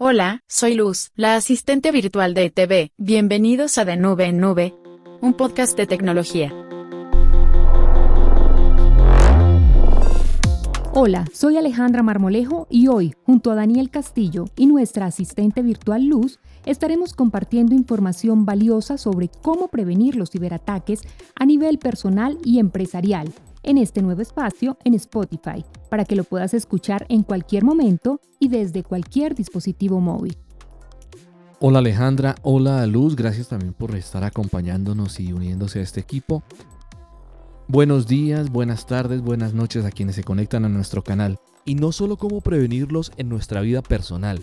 Hola, soy Luz, la asistente virtual de ETV. Bienvenidos a De Nube en Nube, un podcast de tecnología. Hola, soy Alejandra Marmolejo y hoy, junto a Daniel Castillo y nuestra asistente virtual Luz, estaremos compartiendo información valiosa sobre cómo prevenir los ciberataques a nivel personal y empresarial en este nuevo espacio en Spotify, para que lo puedas escuchar en cualquier momento y desde cualquier dispositivo móvil. Hola Alejandra, hola Luz, gracias también por estar acompañándonos y uniéndose a este equipo. Buenos días, buenas tardes, buenas noches a quienes se conectan a nuestro canal. Y no solo cómo prevenirlos en nuestra vida personal,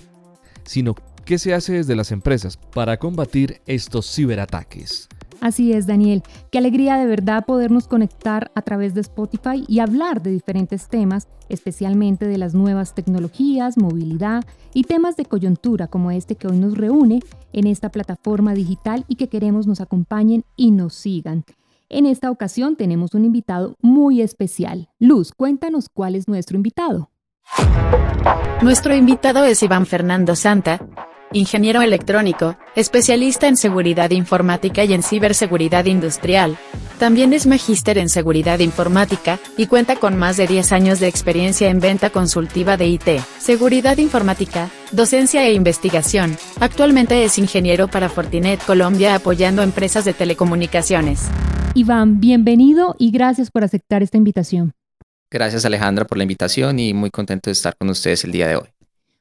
sino qué se hace desde las empresas para combatir estos ciberataques. Así es, Daniel. Qué alegría de verdad podernos conectar a través de Spotify y hablar de diferentes temas, especialmente de las nuevas tecnologías, movilidad y temas de coyuntura como este que hoy nos reúne en esta plataforma digital y que queremos nos acompañen y nos sigan. En esta ocasión tenemos un invitado muy especial. Luz, cuéntanos cuál es nuestro invitado. Nuestro invitado es Iván Fernando Santa, ingeniero electrónico, especialista en seguridad informática y en ciberseguridad industrial. También es magíster en seguridad informática y cuenta con más de 10 años de experiencia en venta consultiva de IT, seguridad informática, docencia e investigación. Actualmente es ingeniero para Fortinet Colombia apoyando empresas de telecomunicaciones. Iván, bienvenido y gracias por aceptar esta invitación. Gracias Alejandra por la invitación y muy contento de estar con ustedes el día de hoy.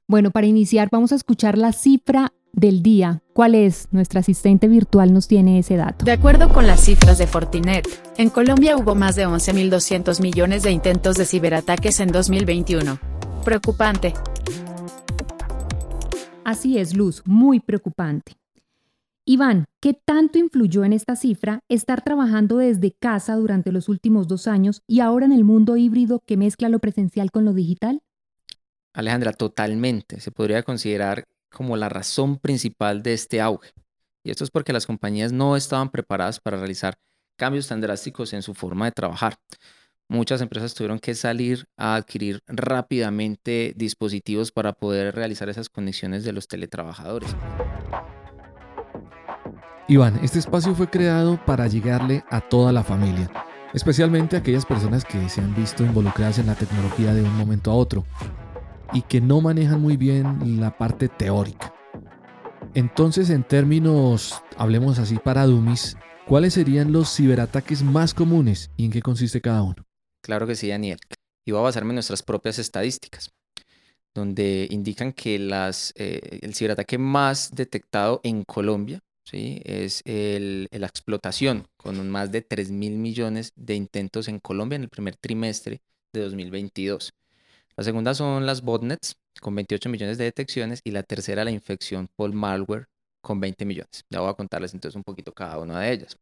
Bueno, para iniciar vamos a escuchar la cifra del día. ¿Cuál es? Nuestra asistente virtual nos tiene ese dato. De acuerdo con las cifras de Fortinet, en Colombia hubo más de 11.200 millones de intentos de ciberataques en 2021. Preocupante. Así es, Luz, muy preocupante. Iván, ¿qué tanto influyó en esta cifra estar trabajando desde casa durante los últimos dos años y ahora en el mundo híbrido que mezcla lo presencial con lo digital? Alejandra, totalmente. Se podría considerar como la razón principal de este auge. Y esto es porque las compañías no estaban preparadas para realizar cambios tan drásticos en su forma de trabajar. Muchas empresas tuvieron que salir a adquirir rápidamente dispositivos para poder realizar esas conexiones de los teletrabajadores. Iván, este espacio fue creado para llegarle a toda la familia, especialmente a aquellas personas que se han visto involucradas en la tecnología de un momento a otro y que no manejan muy bien la parte teórica. Entonces, en términos, hablemos así para dummies, ¿cuáles serían los ciberataques más comunes y en qué consiste cada uno? Claro que sí, Daniel. Y voy a basarme en nuestras propias estadísticas, donde indican que eh, el ciberataque más detectado en Colombia ¿sí? es el, la explotación, con más de 3 mil millones de intentos en Colombia en el primer trimestre de 2022. La segunda son las botnets, con 28 millones de detecciones, y la tercera la infección por malware, con 20 millones. Ya voy a contarles entonces un poquito cada una de ellas.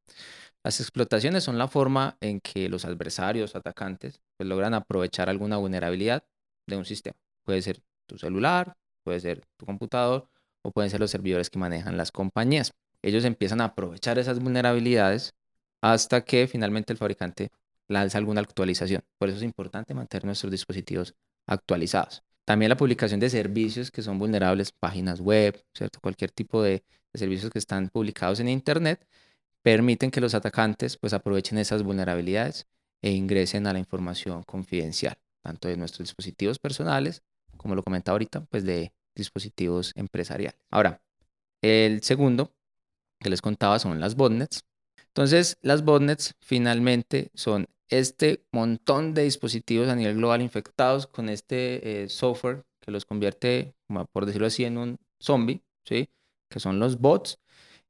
Las explotaciones son la forma en que los adversarios, atacantes, pues, logran aprovechar alguna vulnerabilidad de un sistema. Puede ser tu celular, puede ser tu computador o pueden ser los servidores que manejan las compañías. Ellos empiezan a aprovechar esas vulnerabilidades hasta que finalmente el fabricante lanza alguna actualización. Por eso es importante mantener nuestros dispositivos actualizados. También la publicación de servicios que son vulnerables, páginas web, ¿cierto? cualquier tipo de, servicios que están publicados en Internet, permiten que los atacantes pues, aprovechen esas vulnerabilidades e ingresen a la información confidencial, tanto de nuestros dispositivos personales, como lo comentaba ahorita, pues de dispositivos empresariales. Ahora, el segundo que les contaba son las botnets. Entonces, las botnets finalmente son este montón de dispositivos a nivel global infectados con este eh, software que los convierte, por decirlo así, en un zombie, ¿sí? que son los bots.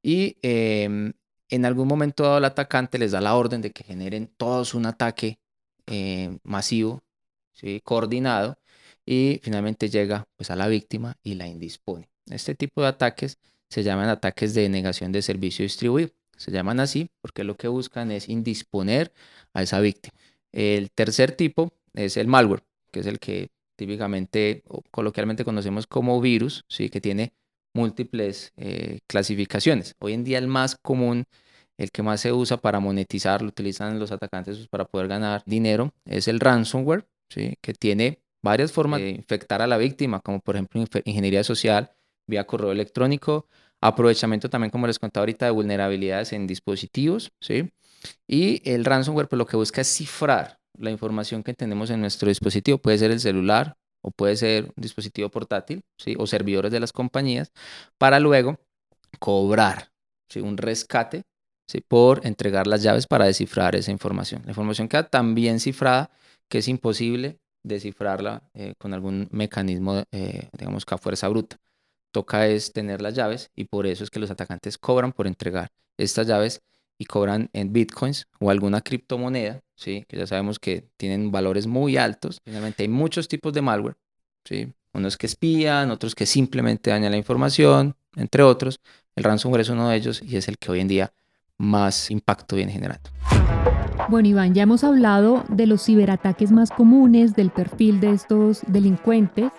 Y em, en algún momento dado el atacante les da la orden de que generen todos un ataque eh, masivo, ¿sí? coordinado, y finalmente llega pues, a la víctima y la indispone. Este tipo de ataques se llaman ataques de negación de servicio distribuido. Se llaman así porque lo que buscan es indisponer a esa víctima. El tercer tipo es el malware, que es el que típicamente o coloquialmente conocemos como virus, ¿sí? que tiene múltiples eh, clasificaciones. Hoy en día el más común, el que más se usa para monetizar, lo utilizan los atacantes pues, para poder ganar dinero, es el ransomware, ¿sí? que tiene varias formas de infectar a la víctima, como por ejemplo ingeniería social, vía correo electrónico, aprovechamiento también, como les contaba ahorita, de vulnerabilidades en dispositivos, ¿sí? Y el ransomware pues, lo que busca es cifrar la información que tenemos en nuestro dispositivo. Puede ser el celular o puede ser un dispositivo portátil, ¿sí? O servidores de las compañías, para luego cobrar ¿sí? un rescate ¿sí? por entregar las llaves para descifrar esa información. La información queda tan bien cifrada que es imposible descifrarla eh, con algún mecanismo, eh, digamos que a fuerza bruta. Toca es tener las llaves y por eso es que los atacantes cobran por entregar estas llaves y cobran en bitcoins o alguna criptomoneda, ¿sí? que ya sabemos que tienen valores muy altos. Finalmente hay muchos tipos de malware, ¿sí? unos que espían, otros que simplemente dañan la información, entre otros. El ransomware es uno de ellos y es el que hoy en día más impacto viene generando. Bueno, Iván, ya hemos hablado de los ciberataques más comunes, del perfil de estos delincuentes.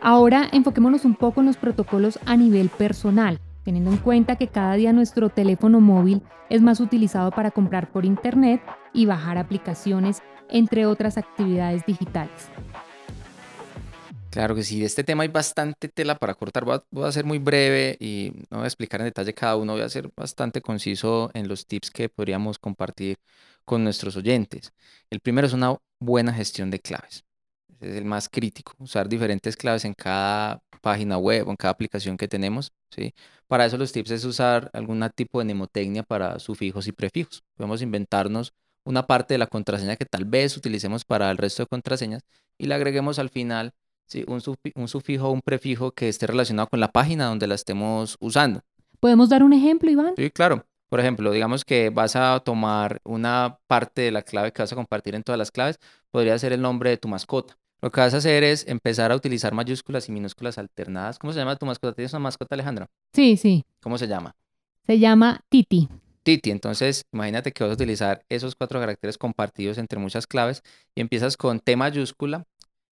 Ahora enfoquémonos un poco en los protocolos a nivel personal teniendo en cuenta que cada día nuestro teléfono móvil es más utilizado para comprar por Internet y bajar aplicaciones, entre otras actividades digitales. Claro que sí, de este tema hay bastante tela para cortar. Voy a, ser muy breve y no voy a explicar en detalle cada uno, voy a ser bastante conciso en los tips que podríamos compartir con nuestros oyentes. El primero es una buena gestión de claves. Es el más crítico, usar diferentes claves en cada página web o en cada aplicación que tenemos, ¿sí? Para eso los tips es usar algún tipo de mnemotecnia para sufijos y prefijos. Podemos inventarnos una parte de la contraseña que tal vez utilicemos para el resto de contraseñas y le agreguemos al final ¿sí? un, un sufijo o un prefijo que esté relacionado con la página donde la estemos usando. ¿Podemos dar un ejemplo, Iván? Sí, claro. Por ejemplo, digamos que vas a tomar una parte de la clave que vas a compartir en todas las claves, podría ser el nombre de tu mascota. Lo que vas a hacer es empezar a utilizar mayúsculas y minúsculas alternadas. ¿Cómo se llama tu mascota? ¿Tienes una mascota, Alejandra? Sí, sí. ¿Cómo se llama? Se llama Titi. Titi, entonces imagínate que vas a utilizar esos cuatro caracteres compartidos entre muchas claves y empiezas con T mayúscula,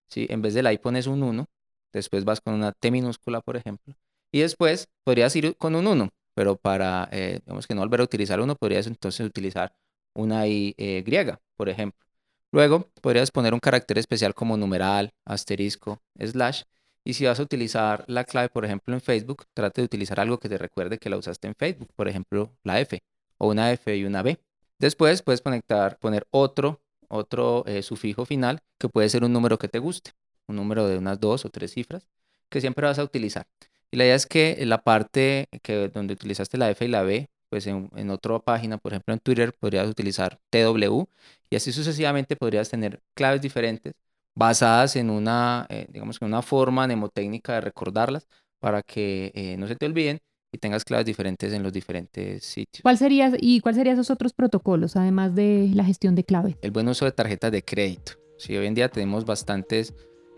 ¿sí? en vez de la I pones un 1, después vas con una T minúscula, por ejemplo, y después podrías ir con un 1, pero para, eh, digamos que no volver a utilizar uno, podrías entonces utilizar una I eh, griega, por ejemplo. Luego podrías poner un carácter especial como numeral, asterisco, slash. Y si vas a utilizar la clave, por ejemplo, en Facebook, trate de utilizar algo que te recuerde que la usaste en Facebook, por ejemplo, la F, o una F y una B. Después puedes conectar, poner otro, otro eh, sufijo final, que puede ser un número que te guste, un número de unas dos o tres cifras, que siempre vas a utilizar. Y la idea es que la parte que, donde utilizaste la F y la B pues en, en otra página, por ejemplo en Twitter, podrías utilizar TW y así sucesivamente podrías tener claves diferentes basadas en una, eh, digamos, en una forma mnemotécnica de recordarlas para que eh, no se te olviden y tengas claves diferentes en los diferentes sitios. ¿Cuál sería, ¿Y cuáles serían esos otros protocolos, además de la gestión de clave? El buen uso de tarjetas de crédito. Sí, hoy en día tenemos bastantes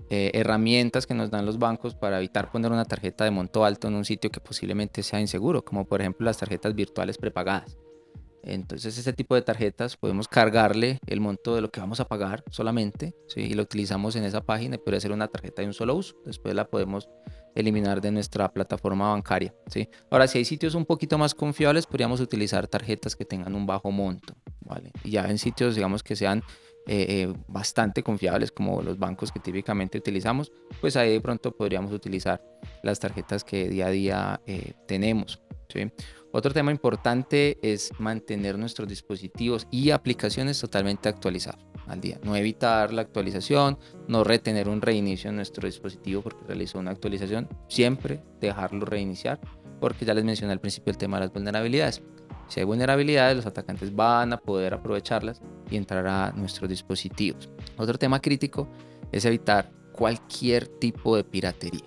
eh, herramientas que nos dan los bancos para evitar poner una tarjeta de monto alto en un sitio que posiblemente sea inseguro, como por ejemplo las tarjetas virtuales prepagadas. Entonces, ese tipo de tarjetas podemos cargarle el monto de lo que vamos a pagar solamente, y lo utilizamos en esa página puede ser una tarjeta de un solo uso. Después la podemos eliminar de nuestra plataforma bancaria. Ahora, si hay sitios un poquito más confiables, podríamos utilizar tarjetas que tengan un bajo monto. Y ya en sitios, digamos, que sean eh, eh, bastante confiables como los bancos que típicamente utilizamos, pues ahí de pronto podríamos utilizar las tarjetas que día a día eh, tenemos. Otro tema importante es mantener nuestros dispositivos y aplicaciones totalmente actualizados al día. No evitar la actualización, no retener un reinicio en nuestro dispositivo porque realizó una actualización, siempre dejarlo reiniciar porque ya les mencioné al principio el tema de las vulnerabilidades. Si hay vulnerabilidades, los atacantes van a poder aprovecharlas y entrar a nuestros dispositivos. Otro tema crítico es evitar cualquier tipo de piratería.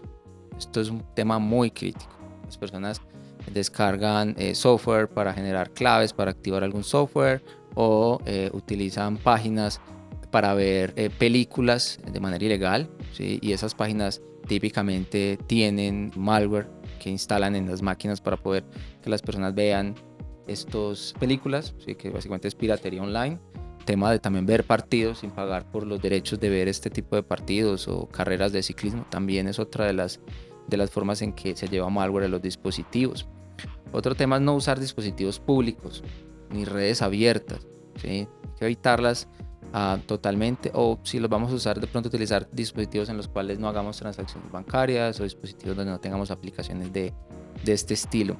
Esto es un tema muy crítico. Las personas descargan eh, software para generar claves, para activar algún software o eh, utilizan páginas para ver eh, películas de manera ilegal. Y esas páginas típicamente tienen malware que instalan en las máquinas para poder que las personas vean estas películas, ¿sí? que básicamente es piratería online. Tema de también ver partidos sin pagar por los derechos de ver este tipo de partidos o carreras de ciclismo, también es otra de las, de las formas en que se lleva malware a los dispositivos. Otro tema es no usar dispositivos públicos ni redes abiertas. ¿sí? Hay que evitarlas ah, totalmente o si los vamos a usar de pronto utilizar dispositivos en los cuales no hagamos transacciones bancarias o dispositivos donde no tengamos aplicaciones de, de este estilo.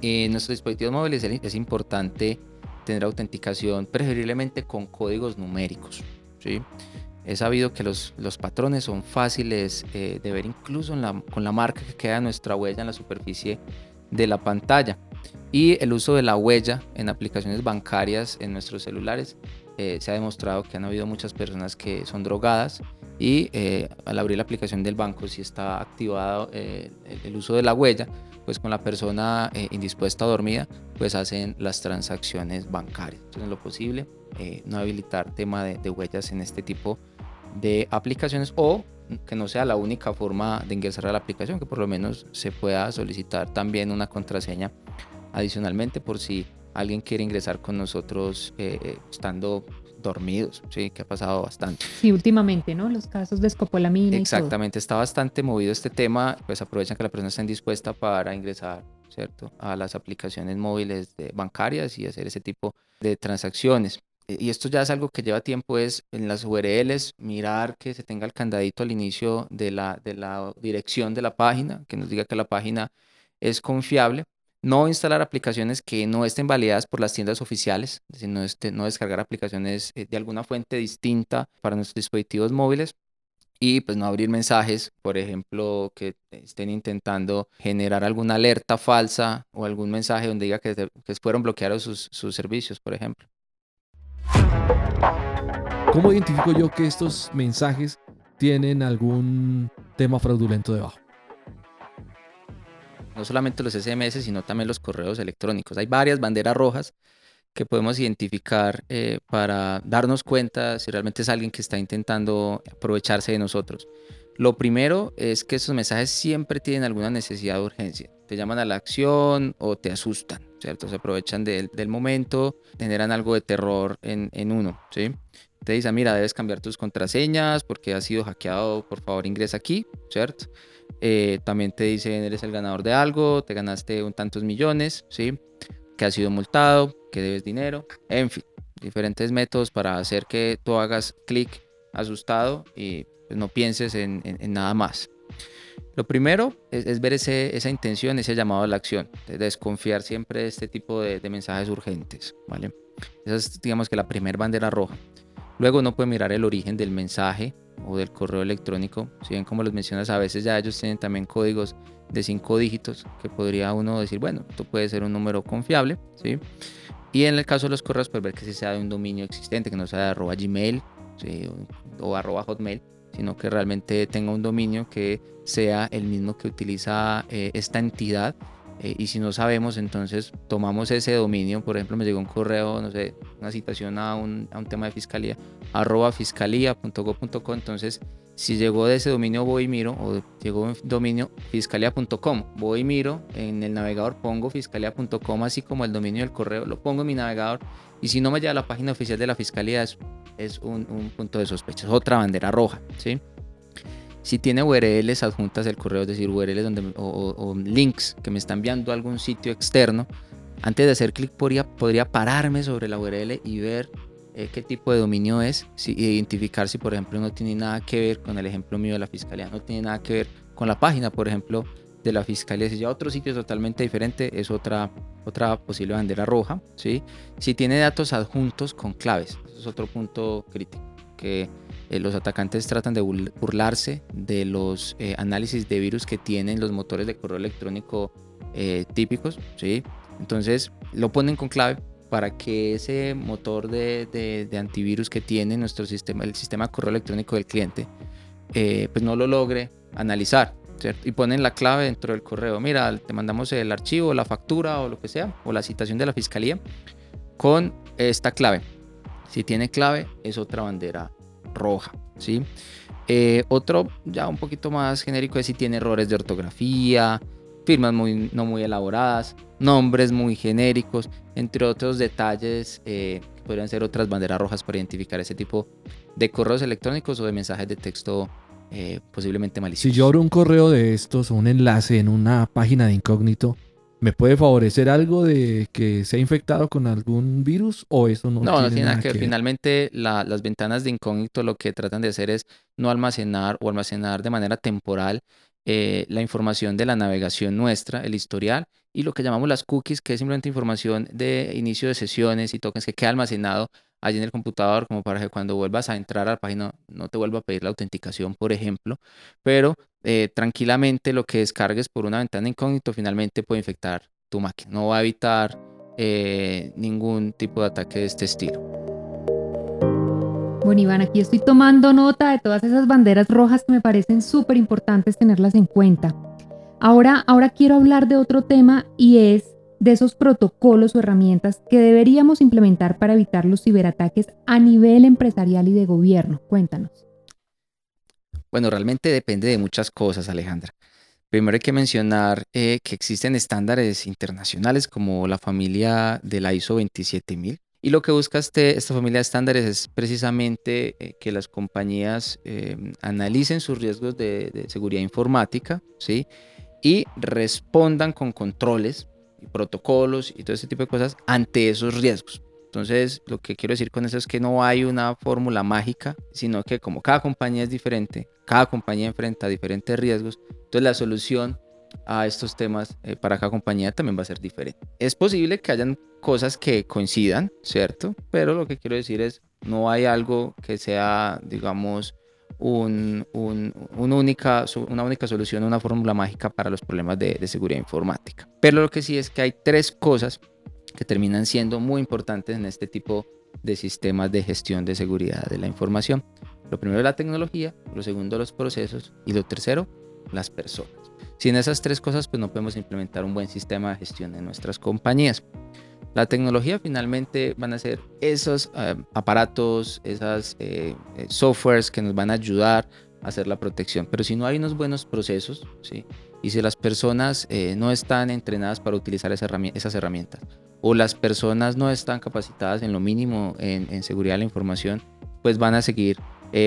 En nuestros dispositivos móviles es importante tener autenticación preferiblemente con códigos numéricos. ¿sí? He sabido que los, los patrones son fáciles eh, de ver incluso con la marca que queda nuestra huella en la superficie de la pantalla. Y el uso de la huella en aplicaciones bancarias en nuestros celulares eh, se ha demostrado que han habido muchas personas que son drogadas y eh, al abrir la aplicación del banco si está activado el, el uso de la huella pues con la persona eh, indispuesta o dormida, pues hacen las transacciones bancarias. Entonces, en lo posible, eh, no habilitar tema de, huellas en este tipo de aplicaciones o que no sea la única forma de ingresar a la aplicación, que por lo menos se pueda solicitar también una contraseña adicionalmente por si alguien quiere ingresar con nosotros eh, estando dormidos, sí, que ha pasado bastante. Sí, últimamente, ¿no? Los casos de escopolamina. Exactamente, está bastante movido este tema, pues aprovechan que la persona está indispuesta para ingresar, ¿cierto? A las aplicaciones móviles de bancarias y hacer ese tipo de transacciones. E, y esto ya es algo que lleva tiempo, es en las URLs mirar que se tenga el candadito al inicio de la, de la dirección de la página, que nos diga que la página es confiable no instalar aplicaciones que no estén validadas por las tiendas oficiales, es decir, no, este, no descargar aplicaciones eh, de alguna fuente distinta para nuestros dispositivos móviles y pues no abrir mensajes, por ejemplo, que estén intentando generar alguna alerta falsa o algún mensaje donde diga que, que fueron bloqueados sus, sus servicios, por ejemplo. ¿Cómo identifico yo que estos mensajes tienen algún tema fraudulento debajo? no solamente los SMS, sino también los correos electrónicos. Hay varias banderas rojas que podemos identificar eh, para darnos cuenta si realmente es alguien que está intentando aprovecharse de nosotros. Lo primero es que esos mensajes siempre tienen alguna necesidad de urgencia. Te llaman a la acción o te asustan, ¿cierto? Se aprovechan del, momento, generan algo de terror en, en uno, ¿sí? Te dicen, mira, debes cambiar tus contraseñas porque has sido hackeado, por favor ingresa aquí, ¿cierto? Eh, también te dicen eres el ganador de algo, te ganaste un tantos millones, ¿sí? Que has sido multado, que debes dinero, en fin, diferentes métodos para hacer que tú hagas clic asustado y pues, no pienses en, nada más. Lo primero es, ver esa intención, ese llamado a la acción, de desconfiar siempre de este tipo de, de mensajes urgentes, ¿vale? Esa es, digamos que la primera bandera roja. Luego uno puede mirar el origen del mensaje, o del correo electrónico. Si bien como los mencionas, a veces ya ellos tienen también códigos de cinco dígitos que podría uno decir, bueno, esto puede ser un número confiable, ¿sí? Y en el caso de los correos, pues ver que si sea de un dominio existente, que no sea de arroba gmail o, arroba hotmail, sino que realmente tenga un dominio que sea el mismo que utiliza eh, esta entidad eh, y si no sabemos, entonces tomamos ese dominio. Por ejemplo, me llegó un correo, no sé, una citación a un, a un tema de fiscalía, arroba fiscalía.go.co. Entonces, si llegó de ese dominio, voy y miro, o llegó un dominio fiscalía.com, voy y miro, en el navegador pongo fiscalía.com, así como el dominio del correo, lo pongo en mi navegador. Y si no me llega a la página oficial de la fiscalía, es, es un, un punto de sospecha, es otra bandera roja, ¿sí? Si tiene URLs adjuntas el correo, es decir, URLs donde, o, links que me están enviando a algún sitio externo, antes de hacer clic podría, podría pararme sobre la URL y ver eh, qué tipo de dominio es, si, identificar si por ejemplo no tiene nada que ver con el ejemplo mío de la fiscalía, no tiene nada que ver con la página, por ejemplo, de la fiscalía. Si ya otro sitio totalmente diferente, es otra, otra posible bandera roja. ¿sí? Si tiene datos adjuntos con claves, eso es otro punto crítico, que eh, los atacantes tratan de burlarse de los eh, análisis de virus que tienen los motores de correo electrónico eh, típicos, ¿sí? Entonces lo ponen con clave para que ese motor de, antivirus que tiene nuestro sistema, el sistema de correo electrónico del cliente, pues no lo logre analizar, Y ponen la clave dentro del correo. Mira, te mandamos el archivo, la factura o lo que sea, o la citación de la fiscalía con esta clave. Si tiene clave, es otra bandera roja, ¿sí? Eh, otro ya un poquito más genérico es si tiene errores de ortografía, firmas muy, no muy elaboradas, nombres muy genéricos, entre otros detalles eh, podrían ser otras banderas rojas para identificar ese tipo de correos electrónicos o de mensajes de texto eh, posiblemente maliciosos. Si yo abro un correo de estos o un enlace en una página de incógnito, ¿Me puede favorecer algo de que sea infectado con algún virus o eso no, No, tiene no tiene nada que ver. ver? Finalmente, la- las ventanas de incógnito lo que tratan de hacer es no almacenar o almacenar de manera temporal eh, la información de la navegación nuestra, el historial, y lo que llamamos las cookies, que es simplemente información de inicio de sesiones y tokens que queda almacenado allí en el computador, como para que cuando vuelvas a entrar a la página no te vuelva a pedir la autenticación, por ejemplo. Pero eh, tranquilamente lo que descargues por una ventana incógnito finalmente puede infectar tu máquina. No va a evitar eh, ningún tipo de ataque de este estilo. Bueno, Iván, aquí estoy tomando nota de todas esas banderas rojas que me parecen súper importantes tenerlas en cuenta. Ahora, ahora quiero hablar de otro tema y es de esos protocolos o herramientas que deberíamos implementar para evitar los ciberataques a nivel empresarial y de gobierno. Cuéntanos. Bueno, realmente depende de muchas cosas, Alejandra. Primero hay que mencionar eh, que existen estándares internacionales como la familia de la ISO 27000. Y lo que busca este, esta familia de estándares es precisamente eh, que las compañías eh, analicen sus riesgos de, de seguridad informática ¿sí? y respondan con controles y protocolos y todo ese tipo de cosas ante esos riesgos. Entonces, lo que quiero decir con eso es que no hay una fórmula mágica, sino que como cada compañía es diferente, cada compañía enfrenta diferentes riesgos, entonces la solución a estos temas eh, para cada compañía también va a ser diferente. Es posible que hayan cosas que coincidan, ¿cierto? Pero lo que quiero decir es, no hay algo que sea, digamos, un, un, una, única, una única solución, una fórmula mágica para los problemas de, de seguridad informática. Pero lo que sí es que hay tres cosas que terminan siendo muy importantes en este tipo de sistemas de gestión de seguridad de la información. Lo primero la tecnología, lo segundo los procesos y lo tercero las personas. Sin esas tres cosas pues no podemos implementar un buen sistema de gestión en nuestras compañías. La tecnología finalmente van a ser esos eh, aparatos, esas eh, eh, softwares que nos van a ayudar a hacer la protección. Pero si no hay unos buenos procesos, y si las personas no están entrenadas para utilizar esas herramientas, o las personas no están capacitadas en lo mínimo en, seguridad de la información, pues van a seguir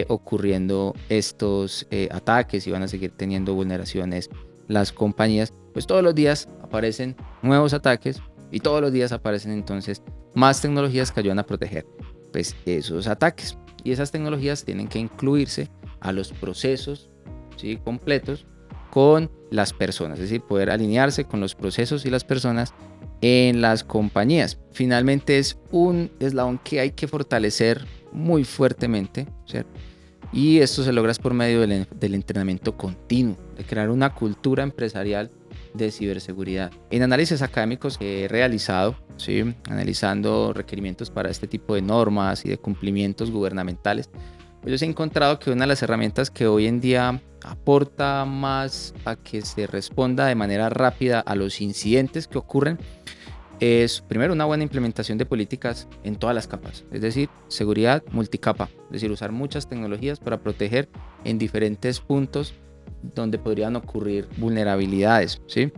ocurriendo estos ataques y van a seguir teniendo vulneraciones las compañías. Pues todos los días aparecen nuevos ataques y todos los días aparecen entonces más tecnologías que ayudan a proteger pues, esos ataques. Y esas tecnologías tienen que incluirse a los procesos ¿sí? completos con las personas, es decir, poder alinearse con los procesos y las personas en las compañías. Finalmente es un eslabón que hay que fortalecer muy fuertemente. Y esto se logra por medio del, entrenamiento continuo, de crear una cultura empresarial de ciberseguridad. En análisis académicos que he realizado, ¿sí? analizando requerimientos para este tipo de normas y de cumplimientos gubernamentales, pues he encontrado que una de las herramientas que hoy en día aporta más a que se responda de manera rápida a los incidentes que ocurren es primero una buena implementación de políticas en todas las capas, es decir, seguridad multicapa, es decir, usar muchas tecnologías para proteger en diferentes puntos donde podrían ocurrir vulnerabilidades, ¿sí?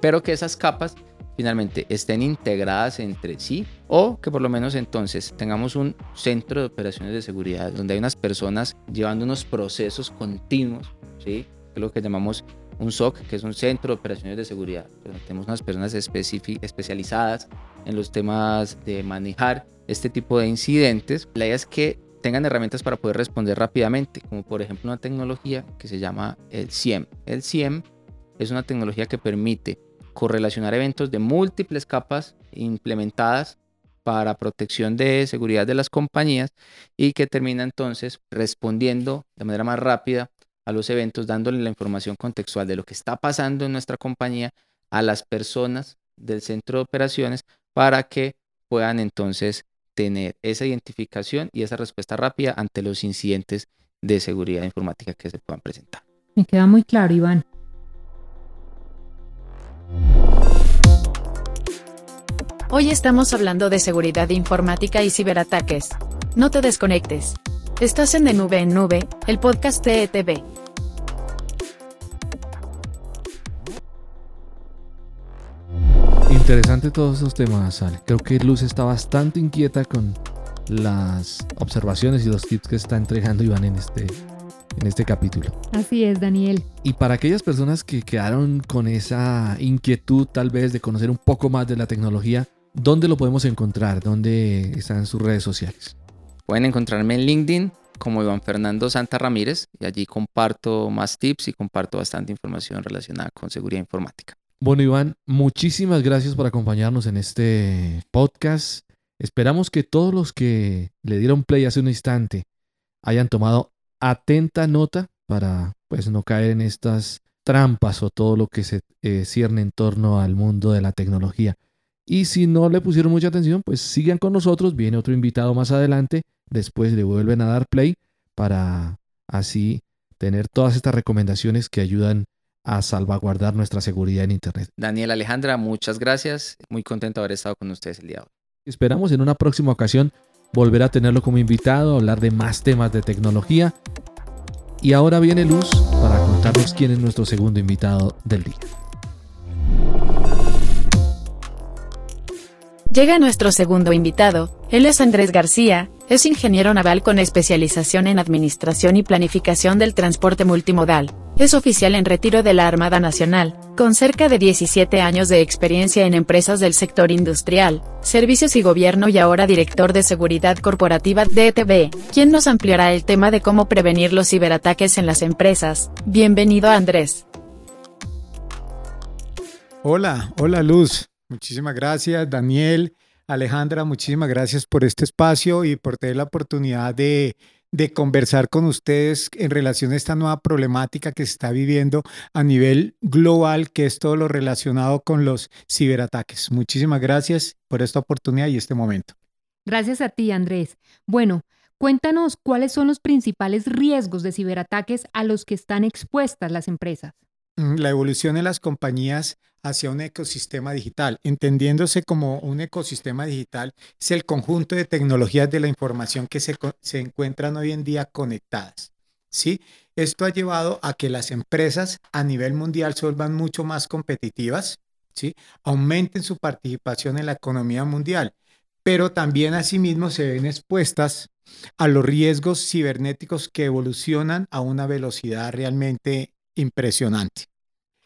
Pero que esas capas finalmente estén integradas entre sí o que por lo menos entonces tengamos un centro de operaciones de seguridad donde hay unas personas llevando unos procesos continuos, ¿sí? Que es lo que llamamos un SOC, que es un centro de operaciones de seguridad. Pero tenemos unas personas especializadas en los temas de manejar este tipo de incidentes. La idea es que tengan herramientas para poder responder rápidamente, como por ejemplo una tecnología que se llama el CIEM. El CIEM es una tecnología que permite correlacionar eventos de múltiples capas implementadas para protección de seguridad de las compañías y que termina entonces respondiendo de manera más rápida a los eventos, dándole la información contextual de lo que está pasando en nuestra compañía a las personas del centro de operaciones para que puedan entonces tener esa identificación y esa respuesta rápida ante los incidentes de seguridad informática que se puedan presentar. Me queda muy claro, Iván. Hoy estamos hablando de seguridad informática y ciberataques. No te desconectes. Estás en De Nube en Nube, el podcast de ETV. Interesante todos esos temas, Ale. Creo que Luz está bastante inquieta con las observaciones y los tips que está entregando Iván en este en este capítulo. Así es, Daniel. Y para aquellas personas que quedaron con esa inquietud tal vez de conocer un poco más de la tecnología, ¿dónde lo podemos encontrar? ¿Dónde están sus redes sociales? Pueden encontrarme en LinkedIn como Iván Fernando Santa Ramírez y allí comparto más tips y comparto bastante información relacionada con seguridad informática. Bueno, Iván, muchísimas gracias por acompañarnos en este podcast. Esperamos que todos los que le dieron play hace un instante hayan tomado atenta nota para pues no caer en estas trampas o todo lo que se eh, cierne en torno al mundo de la tecnología. Y si no le pusieron mucha atención, pues sigan con nosotros, viene otro invitado más adelante, después le vuelven a dar play para así tener todas estas recomendaciones que ayudan a salvaguardar nuestra seguridad en Internet. Daniel Alejandra, muchas gracias, muy contento de haber estado con ustedes el día de hoy. Esperamos en una próxima ocasión volver a tenerlo como invitado, hablar de más temas de tecnología. Y ahora viene Luz para contarnos quién es nuestro segundo invitado del día. Llega nuestro segundo invitado. Él es Andrés García, es ingeniero naval con especialización en administración y planificación del transporte multimodal. Es oficial en retiro de la Armada Nacional, con cerca de 17 años de experiencia en empresas del sector industrial, servicios y gobierno y ahora director de seguridad corporativa de ETB, quien nos ampliará el tema de cómo prevenir los ciberataques en las empresas. Bienvenido Andrés. Hola, hola Luz. Muchísimas gracias, Daniel. Alejandra, muchísimas gracias por este espacio y por tener la oportunidad de, de, conversar con ustedes en relación a esta nueva problemática que se está viviendo a nivel global, que es todo lo relacionado con los ciberataques. Muchísimas gracias por esta oportunidad y este momento. Gracias a ti, Andrés. Bueno, cuéntanos cuáles son los principales riesgos de ciberataques a los que están expuestas las empresas. La evolución de las compañías hacia un ecosistema digital, entendiéndose como un ecosistema digital, es el conjunto de tecnologías de la información que se, se encuentran hoy en día conectadas. ¿sí? Esto ha llevado a que las empresas a nivel mundial se vuelvan mucho más competitivas, ¿sí? aumenten su participación en la economía mundial, pero también asimismo se ven expuestas a los riesgos cibernéticos que evolucionan a una velocidad realmente impresionante.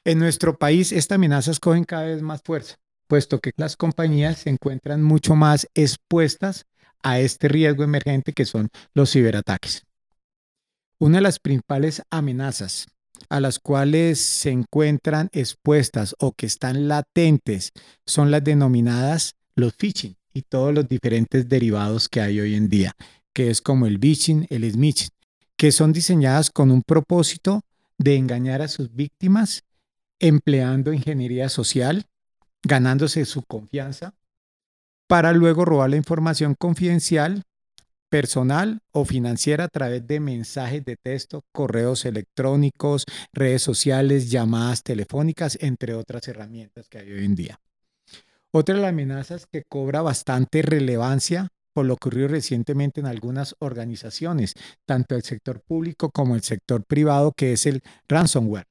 En nuestro país, estas amenazas cogen cada vez más fuerza, puesto que las compañías se encuentran mucho más expuestas a este riesgo emergente que son los ciberataques. Una de las principales amenazas a las cuales se encuentran expuestas o que están latentes son las denominadas los phishing y todos los diferentes derivados que hay hoy en día, que es como el phishing, el smishing, que son diseñadas con un propósito de engañar a sus víctimas empleando ingeniería social, ganándose su confianza, para luego robar la información confidencial, personal o financiera a través de mensajes de texto, correos electrónicos, redes sociales, llamadas telefónicas, entre otras herramientas que hay hoy en día. Otra de las amenazas que cobra bastante relevancia por lo ocurrido recientemente en algunas organizaciones, tanto el sector público como el sector privado, que es el ransomware,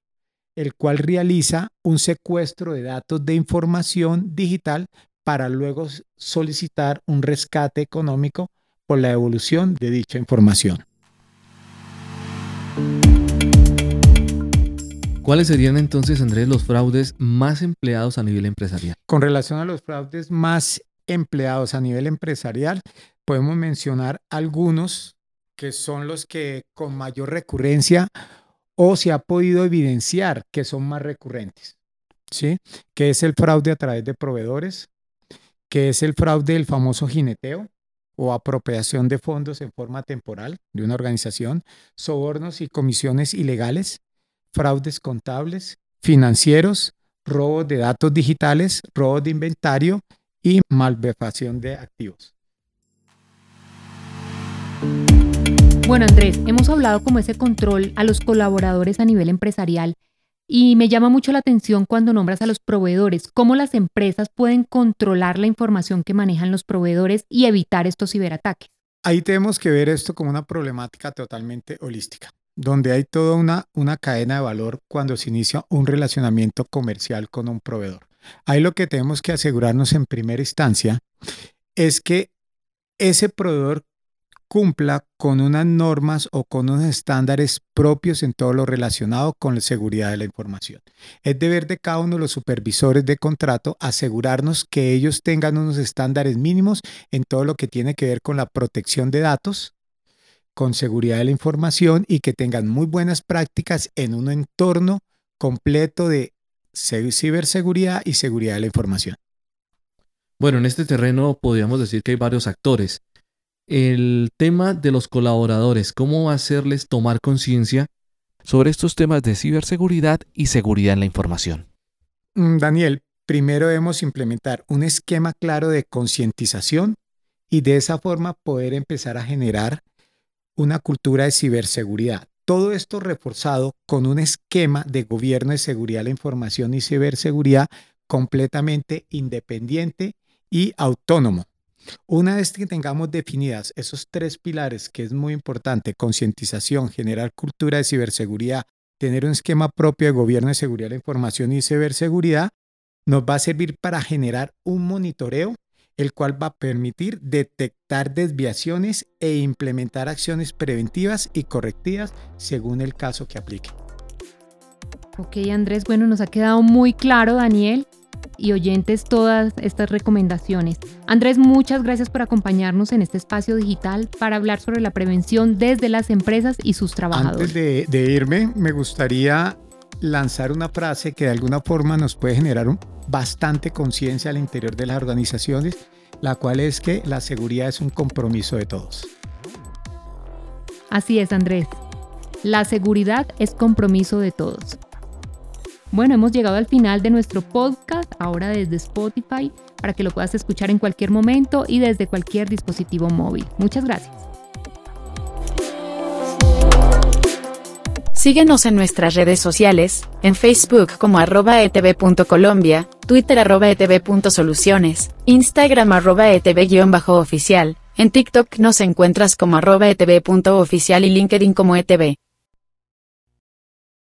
el cual realiza un secuestro de datos de información digital para luego solicitar un rescate económico por la evolución de dicha información. ¿Cuáles serían entonces, Andrés, los fraudes más empleados a nivel empresarial? Con relación a los fraudes más empleados a nivel empresarial, podemos mencionar algunos que son los que con mayor recurrencia o se ha podido evidenciar que son más recurrentes, ¿sí? Que es el fraude a través de proveedores, que es el fraude del famoso jineteo o apropiación de fondos en forma temporal de una organización, sobornos y comisiones ilegales, fraudes contables, financieros, robos de datos digitales, robos de inventario y malversación de activos. Bueno, Andrés, hemos hablado como ese control a los colaboradores a nivel empresarial y me llama mucho la atención cuando nombras a los proveedores, cómo las empresas pueden controlar la información que manejan los proveedores y evitar estos ciberataques. Ahí tenemos que ver esto como una problemática totalmente holística, donde hay toda una, una cadena de valor cuando se inicia un relacionamiento comercial con un proveedor. Ahí lo que tenemos que asegurarnos en primera instancia es que ese proveedor cumpla con unas normas o con unos estándares propios en todo lo relacionado con la seguridad de la información. Es deber de cada uno de los supervisores de contrato asegurarnos que ellos tengan unos estándares mínimos en todo lo que tiene que ver con la protección de datos, con seguridad de la información y que tengan muy buenas prácticas en un entorno completo de ciberseguridad y seguridad de la información. Bueno, en este terreno podríamos decir que hay varios actores el tema de los colaboradores, cómo hacerles tomar conciencia sobre estos temas de ciberseguridad y seguridad en la información. Mm, Daniel, primero debemos implementar un esquema claro de concientización y de esa forma poder empezar a generar una cultura de ciberseguridad. Todo esto reforzado con un esquema de gobierno de seguridad la información y ciberseguridad completamente independiente y autónomo. Una vez que tengamos definidas esos tres pilares, que es muy importante, concientización, generar cultura de ciberseguridad, tener un esquema propio de gobierno de seguridad de la información y ciberseguridad, nos va a servir para generar un monitoreo, el cual va a permitir detectar desviaciones e implementar acciones preventivas y correctivas según el caso que aplique. Ok, Andrés, bueno, nos ha quedado muy claro, Daniel y oyentes todas estas recomendaciones. Andrés, muchas gracias por acompañarnos en este espacio digital para hablar sobre la prevención desde las empresas y sus trabajadores. Antes de, irme, me gustaría lanzar una frase que de alguna forma nos puede generar bastante conciencia al interior de las organizaciones, la cual es que la seguridad es un compromiso de todos. Así es, Andrés. La seguridad es compromiso de todos. Bueno, hemos llegado al final de nuestro podcast, ahora desde Spotify, para que lo puedas escuchar en cualquier momento y desde cualquier dispositivo móvil. Muchas gracias. Síguenos en nuestras redes sociales, en Facebook como arroba etv.colombia, Twitter arroba etv.soluciones, Instagram arroba etv-oficial, en TikTok nos encuentras como arroba etv.oficial y LinkedIn como etv.